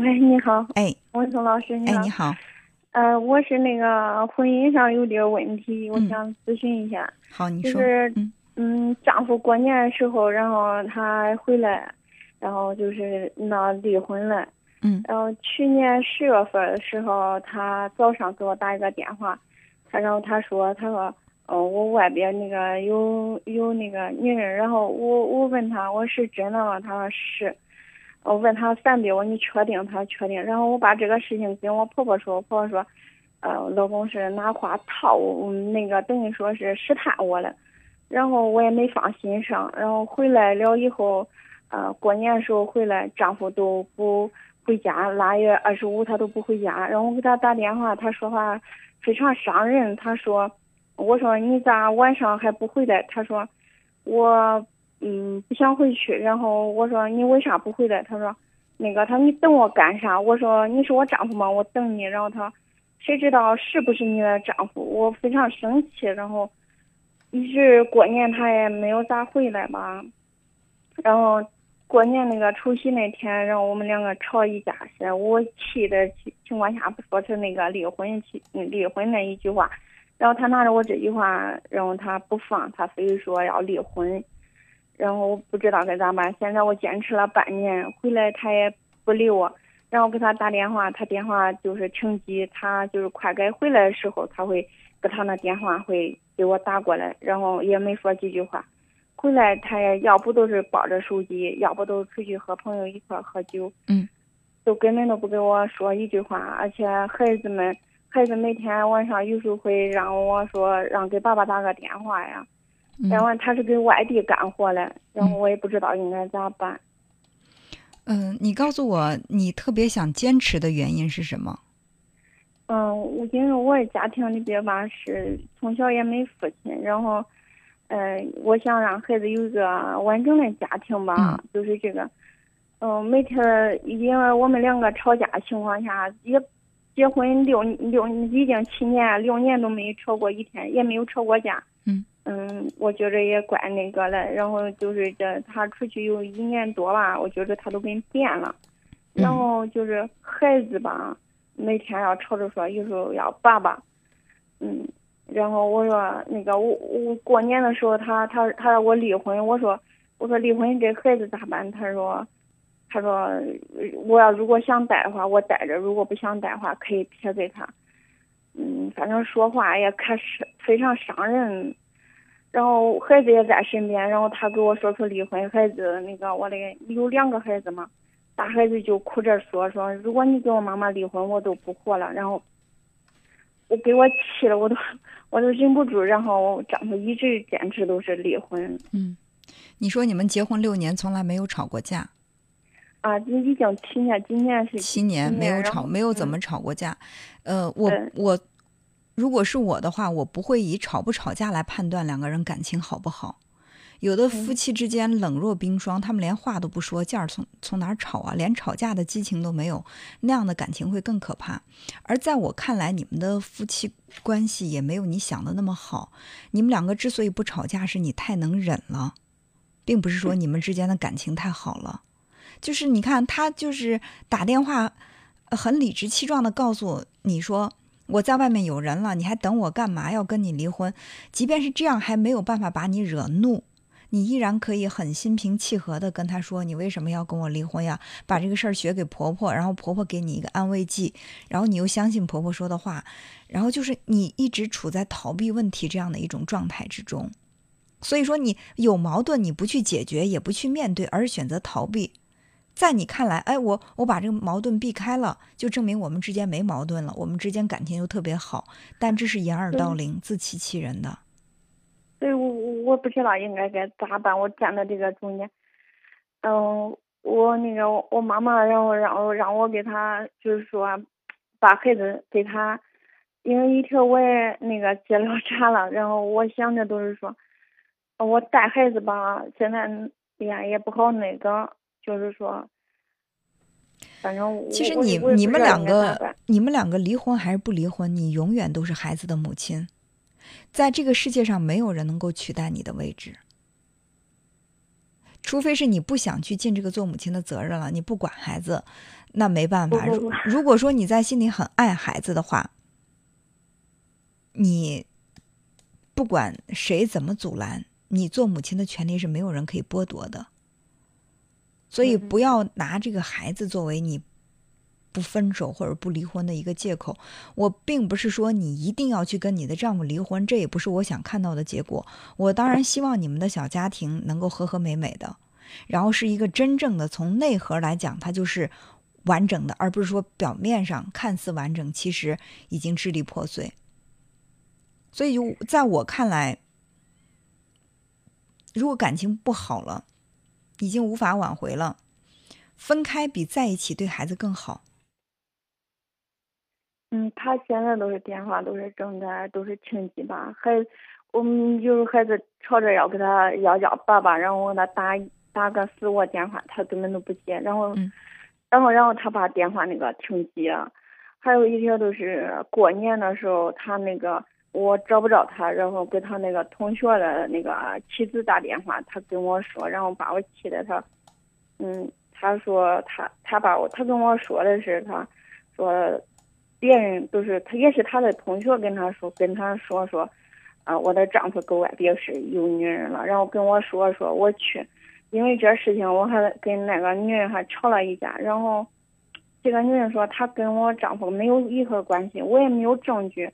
喂，你好，哎，文松老师，你哎，好。你好，呃，我是那个婚姻上有点问题，我嗯想咨询一下。好，你说，就是嗯嗯，丈夫过年的时候，然后他回来，然后就是闹离婚了。嗯然后去年十月份的时候，他早上给我打一个电话，他然后他说，他说，哦，我外边那个有有那个女人，然后我我问他我是真的吗？他说是。我问他三遍，我说你确定？他确定。然后我把这个事情跟我婆婆说，我婆婆说，呃，老公是拿话套我，那个等于说是试探我了。然后我也没放心上。然后回来了以后，呃，过年的时候回来，丈夫都不回家，腊月二十五他都不回家。然后我给他打电话，他说话非常伤人。他说，我说你咋晚上还不回来？他说，我嗯不想回去。然后我说你为啥不回来？他说，那个他说你等我干啥？我说你是我丈夫吗？我等你。然后他，谁知道是不是你的丈夫？我非常生气。然后一直过年他也没有咋回来吧。然后过年那个除夕那天，然后我们两个吵一架，是我气的情况下不说出那个离婚气离婚那一句话，然后他拿着我这句话，然后他不放，他非说要离婚，然后我不知道该咋办。现在我坚持了半年，回来他也不理我，然后给他打电话，他电话就是停机，他就是快该回来的时候，他会给他那电话会给我打过来，然后也没说几句话。回来他也要不都是抱着手机，要不都出去和朋友一块喝酒，嗯，都根本都不给我说一句话，而且孩子们，孩子每天晚上有时候会让我说让给爸爸打个电话呀，嗯然后他是给外地干活嘞，然后我也不知道应该咋办。嗯，你告诉我，你特别想坚持的原因是什么？嗯，我因为我的家庭里边吧是从小也没父亲，然后，呃，我想让孩子有一个完整的家庭吧，嗯就是这个，嗯，每天因为我们两个吵架情况下，也结婚六六已经七年六年都没吵过一天，也没有吵过架。嗯嗯，我觉着也怪那个了，然后就是这他出去有一年多吧，我觉着他都跟变了，然后就是孩子吧。每天要吵着说，有时候要爸爸，嗯，然后我说那个我我过年的时候他他他让我离婚，我说我说离婚这孩子咋办？他说他说我要如果想带的话我带着，如果不想带的话可以撇给他，嗯，反正说话也可是非常伤人。然后孩子也在身边，然后他给我说出离婚，孩子那个我的有两个孩子嘛。大孩子就哭着说说，如果你跟我妈妈离婚，我都不活了。然后我给我气的，我都我都忍不住。然后我丈夫一直坚持都是离婚嗯，你说你们结婚六年从来没有吵过架，啊，已经七年，今年是七年没有吵，没有怎么嗯吵过架。呃，我对我如果是我的话，我不会以吵不吵架来判断两个人感情好不好。有的夫嗯妻之间冷若冰霜，他们连话都不说，劲儿从从哪儿吵啊？连吵架的激情都没有，那样的感情会更可怕。而在我看来，你们的夫妻关系也没有你想的那么好。你们两个之所以不吵架，是你太能忍了，并不是说你们之间的感情太好了。就是你看，他就是打电话，呃很理直气壮的告诉你说。我在外面有人了，你还等我干嘛？要跟你离婚？即便是这样，还没有办法把你惹怒，你依然可以很心平气和的跟他说：“你为什么要跟我离婚呀？”把这个事儿学给婆婆，然后婆婆给你一个安慰剂，然后你又相信婆婆说的话，然后就是你一直处在逃避问题这样的一种状态之中。所以说，你有矛盾，你不去解决，也不去面对，而是选择逃避。在你看来，哎，我我把这个矛盾避开了，就证明我们之间没矛盾了，我们之间感情又特别好。但这是掩耳盗铃、自欺欺人的。所以我我我不知道应该该咋办，我站在这个中间。嗯，我那个我妈妈然后让我让我给她就是说，把孩子给她，因为一条我也那个接了茬了，然后我想着都是说，我带孩子吧，现在哎呀也不好那个，就是说，反正我其实你你们两个你们两个离婚还是不离婚，你永远都是孩子的母亲，在这个世界上没有人能够取代你的位置。除非是你不想去尽这个做母亲的责任了，你不管孩子，那没办法。如如果说你在心里很爱孩子的话，你不管谁怎么阻拦，你做母亲的权利是没有人可以剥夺的。所以不要拿这个孩子作为你不分手或者不离婚的一个借口。我并不是说你一定要去跟你的丈夫离婚，这也不是我想看到的结果。我当然希望你们的小家庭能够和和美美的，然后是一个真正的从内核来讲，它就是完整的，而不是说表面上看似完整，其实已经支离破碎。所以，就在我看来，如果感情不好了。已经无法挽回了，分开比在一起对孩子更好。嗯，他现在都是电话，都是正在，都是亲戚吧。孩，我们有孩子吵着要给他要叫爸爸，然后我给他打打个死我电话，他根本都不接。然后，然后，然后他把电话那个停机了。还有一条都是过年的时候，他那个。我找不着他，然后给他那个同学的那个妻子打电话，他跟我说，然后把我气的他，嗯，他说他他把我他跟我说的是他，说别人都是他也是他的同学跟他说跟他说说，啊，我的丈夫搁外边是有女人了，然后跟我说说我去，因为这事情我还跟那个女人还吵了一架，然后这个女人说她跟我丈夫没有任何关系，我也没有证据。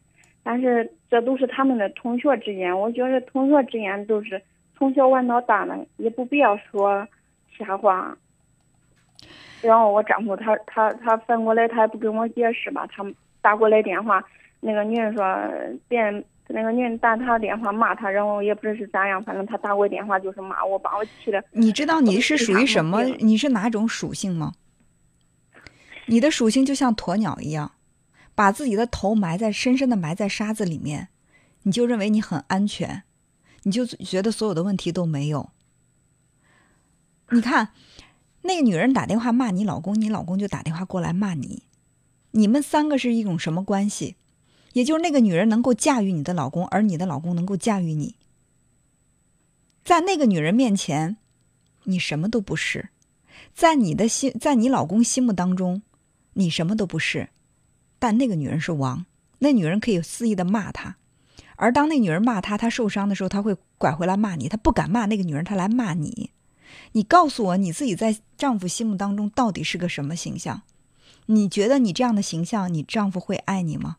但是这都是他们的同学之间，我觉得同学之间都是从小玩到大的，也不必要说瞎话。然后我丈夫他他他反过来他也不跟我解释吧，他打过来电话，那个女人说别人那个女人打他电话骂他，然后也不知是咋样，反正他打过电话就是骂我，把我气的。你知道你是属于什么？你是哪种属性吗？你的属性就像鸵鸟一样。把自己的头埋在深深的埋在沙子里面，你就认为你很安全，你就觉得所有的问题都没有。你看，那个女人打电话骂你老公，你老公就打电话过来骂你，你们三个是一种什么关系？也就是那个女人能够驾驭你的老公，而你的老公能够驾驭你。在那个女人面前，你什么都不是；在你的心，在你老公心目当中，你什么都不是。但那个女人是王，那女人可以肆意的骂他，而当那女人骂他，他受伤的时候，他会拐回来骂你，他不敢骂那个女人，他来骂你。你告诉我，你自己在丈夫心目当中到底是个什么形象？你觉得你这样的形象，你丈夫会爱你吗？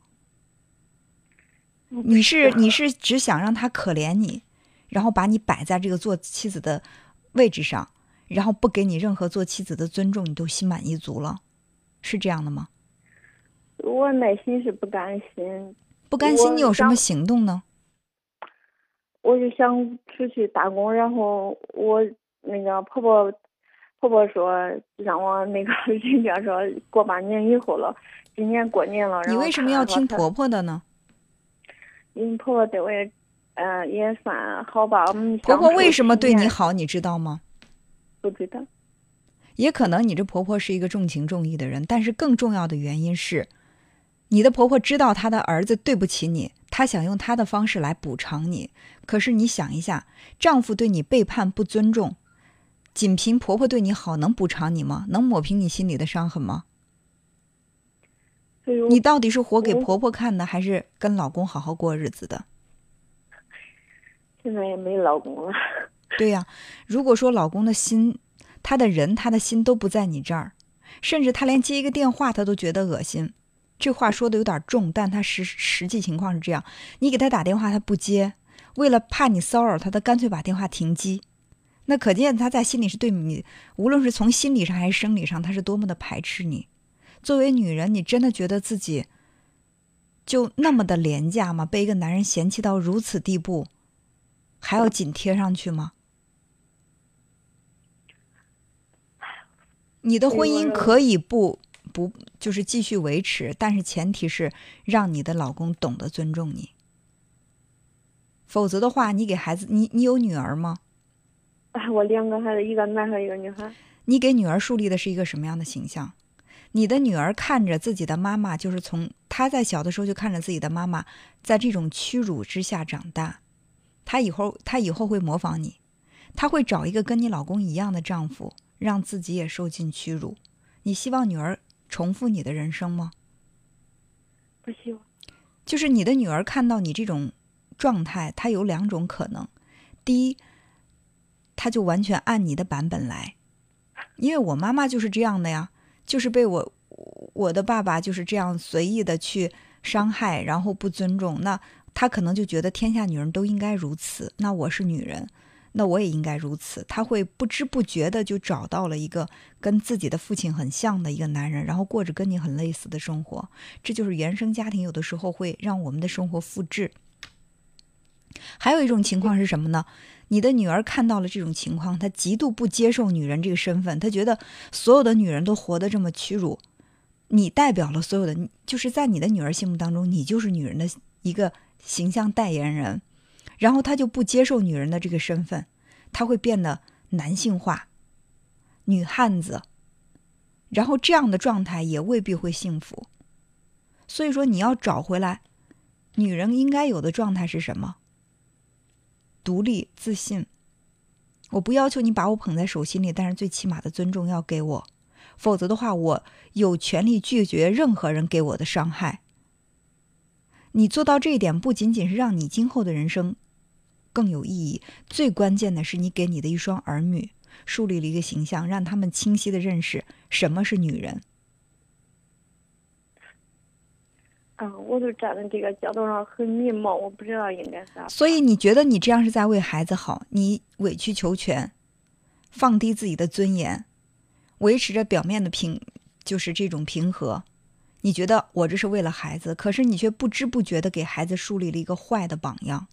你是你是只想让他可怜你，然后把你摆在这个做妻子的位置上，然后不给你任何做妻子的尊重，你都心满意足了，是这样的吗？我内心是不甘心，不甘心，你有什么行动呢？我就想出去打工，然后我那个婆婆，婆婆说让我那个 人家 说过半年以后了，今年过年了。你为什么要听婆婆的呢？因为婆婆对我也，呃，也算好吧。婆婆为什么对你好，你知道吗？不知道。也可能你这婆婆是一个重情重义的人，但是更重要的原因是。你的婆婆知道她的儿子对不起你，她想用她的方式来补偿你。可是你想一下，丈夫对你背叛不尊重，仅凭婆婆对你好能补偿你吗？能抹平你心里的伤痕吗？你到底是活给婆婆看的，还是跟老公好好过日子的？现在也没老公了。对呀，如果说老公的心，他的人，他的心都不在你这儿，甚至他连接一个电话他都觉得恶心。这话说的有点重，但他实实际情况是这样：你给他打电话，他不接，为了怕你骚扰他，他干脆把电话停机。那可见他在心里是对你，无论是从心理上还是生理上，他是多么的排斥你。作为女人，你真的觉得自己就那么的廉价吗？被一个男人嫌弃到如此地步，还要紧贴上去吗？你的婚姻可以不？不，就是继续维持，但是前提是让你的老公懂得尊重你。否则的话，你给孩子，你你有女儿吗？啊，我两个孩子，一个男孩，一个女孩。你给女儿树立的是一个什么样的形象？你的女儿看着自己的妈妈，就是从她在小的时候就看着自己的妈妈在这种屈辱之下长大，她以后她以后会模仿你，她会找一个跟你老公一样的丈夫，让自己也受尽屈辱。你希望女儿重复你的人生吗？不希望。就是你的女儿看到你这种状态，她有两种可能：第一，她就完全按你的版本来，因为我妈妈就是这样的呀，就是被我我的爸爸就是这样随意的去伤害，然后不尊重，那她可能就觉得天下女人都应该如此，那我是女人。那我也应该如此。他会不知不觉的就找到了一个跟自己的父亲很像的一个男人，然后过着跟你很类似的生活。这就是原生家庭有的时候会让我们的生活复制。还有一种情况是什么呢？你的女儿看到了这种情况，她极度不接受女人这个身份，她觉得所有的女人都活得这么屈辱。你代表了所有的，就是在你的女儿心目当中，你就是女人的一个形象代言人。然后他就不接受女人的这个身份，他会变得男性化、女汉子，然后这样的状态也未必会幸福。所以说，你要找回来女人应该有的状态是什么？独立、自信。我不要求你把我捧在手心里，但是最起码的尊重要给我，否则的话，我有权利拒绝任何人给我的伤害。你做到这一点，不仅仅是让你今后的人生。更有意义。最关键的是，你给你的一双儿女树立了一个形象，让他们清晰的认识什么是女人。嗯，我就站在这个角度上很迷茫，我不知道应该咋。所以你觉得你这样是在为孩子好？你委曲求全，放低自己的尊严，维持着表面的平，就是这种平和。你觉得我这是为了孩子，可是你却不知不觉的给孩子树立了一个坏的榜样。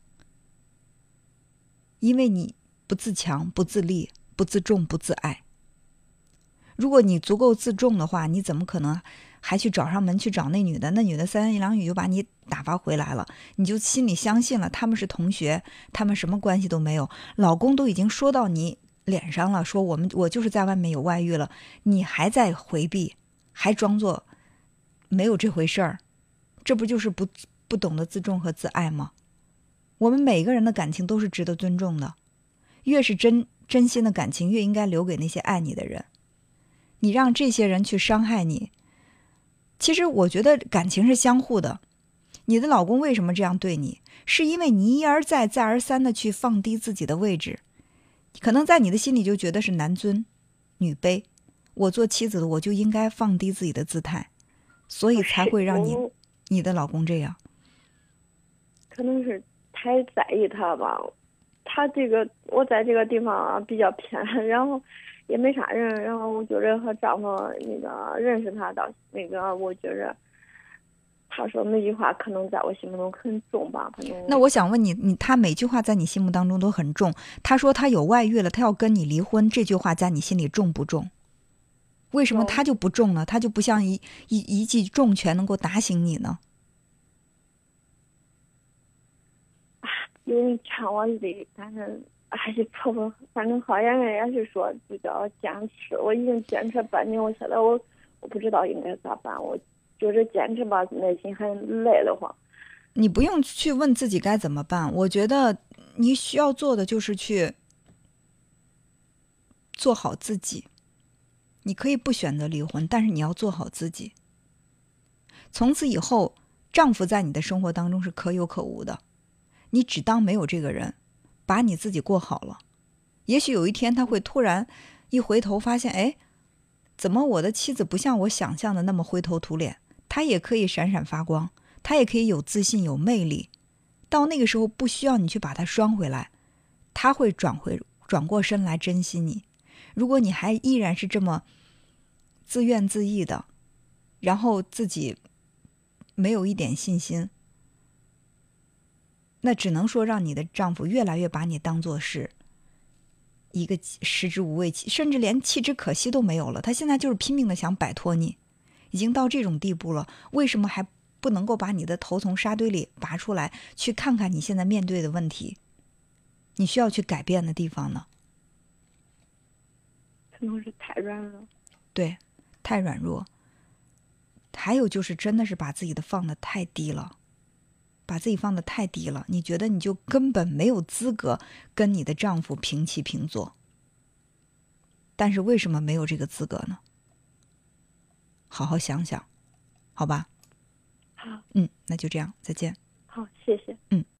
因为你不自强、不自立、不自重、不自爱。如果你足够自重的话，你怎么可能还去找上门去找那女的？那女的三言两语就把你打发回来了，你就心里相信了他们是同学，他们什么关系都没有。老公都已经说到你脸上了，说我们我就是在外面有外遇了，你还在回避，还装作没有这回事儿，这不就是不不懂得自重和自爱吗？我们每个人的感情都是值得尊重的，越是真真心的感情，越应该留给那些爱你的人。你让这些人去伤害你，其实我觉得感情是相互的。你的老公为什么这样对你？是因为你一而再、再而三的去放低自己的位置，可能在你的心里就觉得是男尊女卑。我做妻子的，我就应该放低自己的姿态，所以才会让你你的老公这样。可能是。太在意他吧，他这个我在这个地方比较偏，然后也没啥人，然后我觉着和丈夫那个认识他到那个，我觉着他说那句话可能在我心目中很重吧，可能。那我想问你，你他每句话在你心目当中都很重。他说他有外遇了，他要跟你离婚，这句话在你心里重不重？为什么他就不重呢？他就不像一一一记重拳能够打醒你呢？有人劝我离，但是还是婆婆，反正好像人也是说比较坚持。我已经坚持半年，我现在我我不知道应该咋办。我就是坚持吧，内心很累得慌。你不用去问自己该怎么办，我觉得你需要做的就是去做好自己。你可以不选择离婚，但是你要做好自己。从此以后，丈夫在你的生活当中是可有可无的。你只当没有这个人，把你自己过好了。也许有一天他会突然一回头发现，哎，怎么我的妻子不像我想象的那么灰头土脸？她也可以闪闪发光，她也可以有自信、有魅力。到那个时候，不需要你去把她拴回来，他会转回转过身来珍惜你。如果你还依然是这么自怨自艾的，然后自己没有一点信心。那只能说让你的丈夫越来越把你当做是一个食之无味，甚至连弃之可惜都没有了。他现在就是拼命的想摆脱你，已经到这种地步了。为什么还不能够把你的头从沙堆里拔出来，去看看你现在面对的问题，你需要去改变的地方呢？可能是太软了。对，太软弱。还有就是，真的是把自己的放的太低了。把自己放得太低了，你觉得你就根本没有资格跟你的丈夫平起平坐。但是为什么没有这个资格呢？好好想想，好吧？好，嗯，那就这样，再见。好，谢谢。嗯。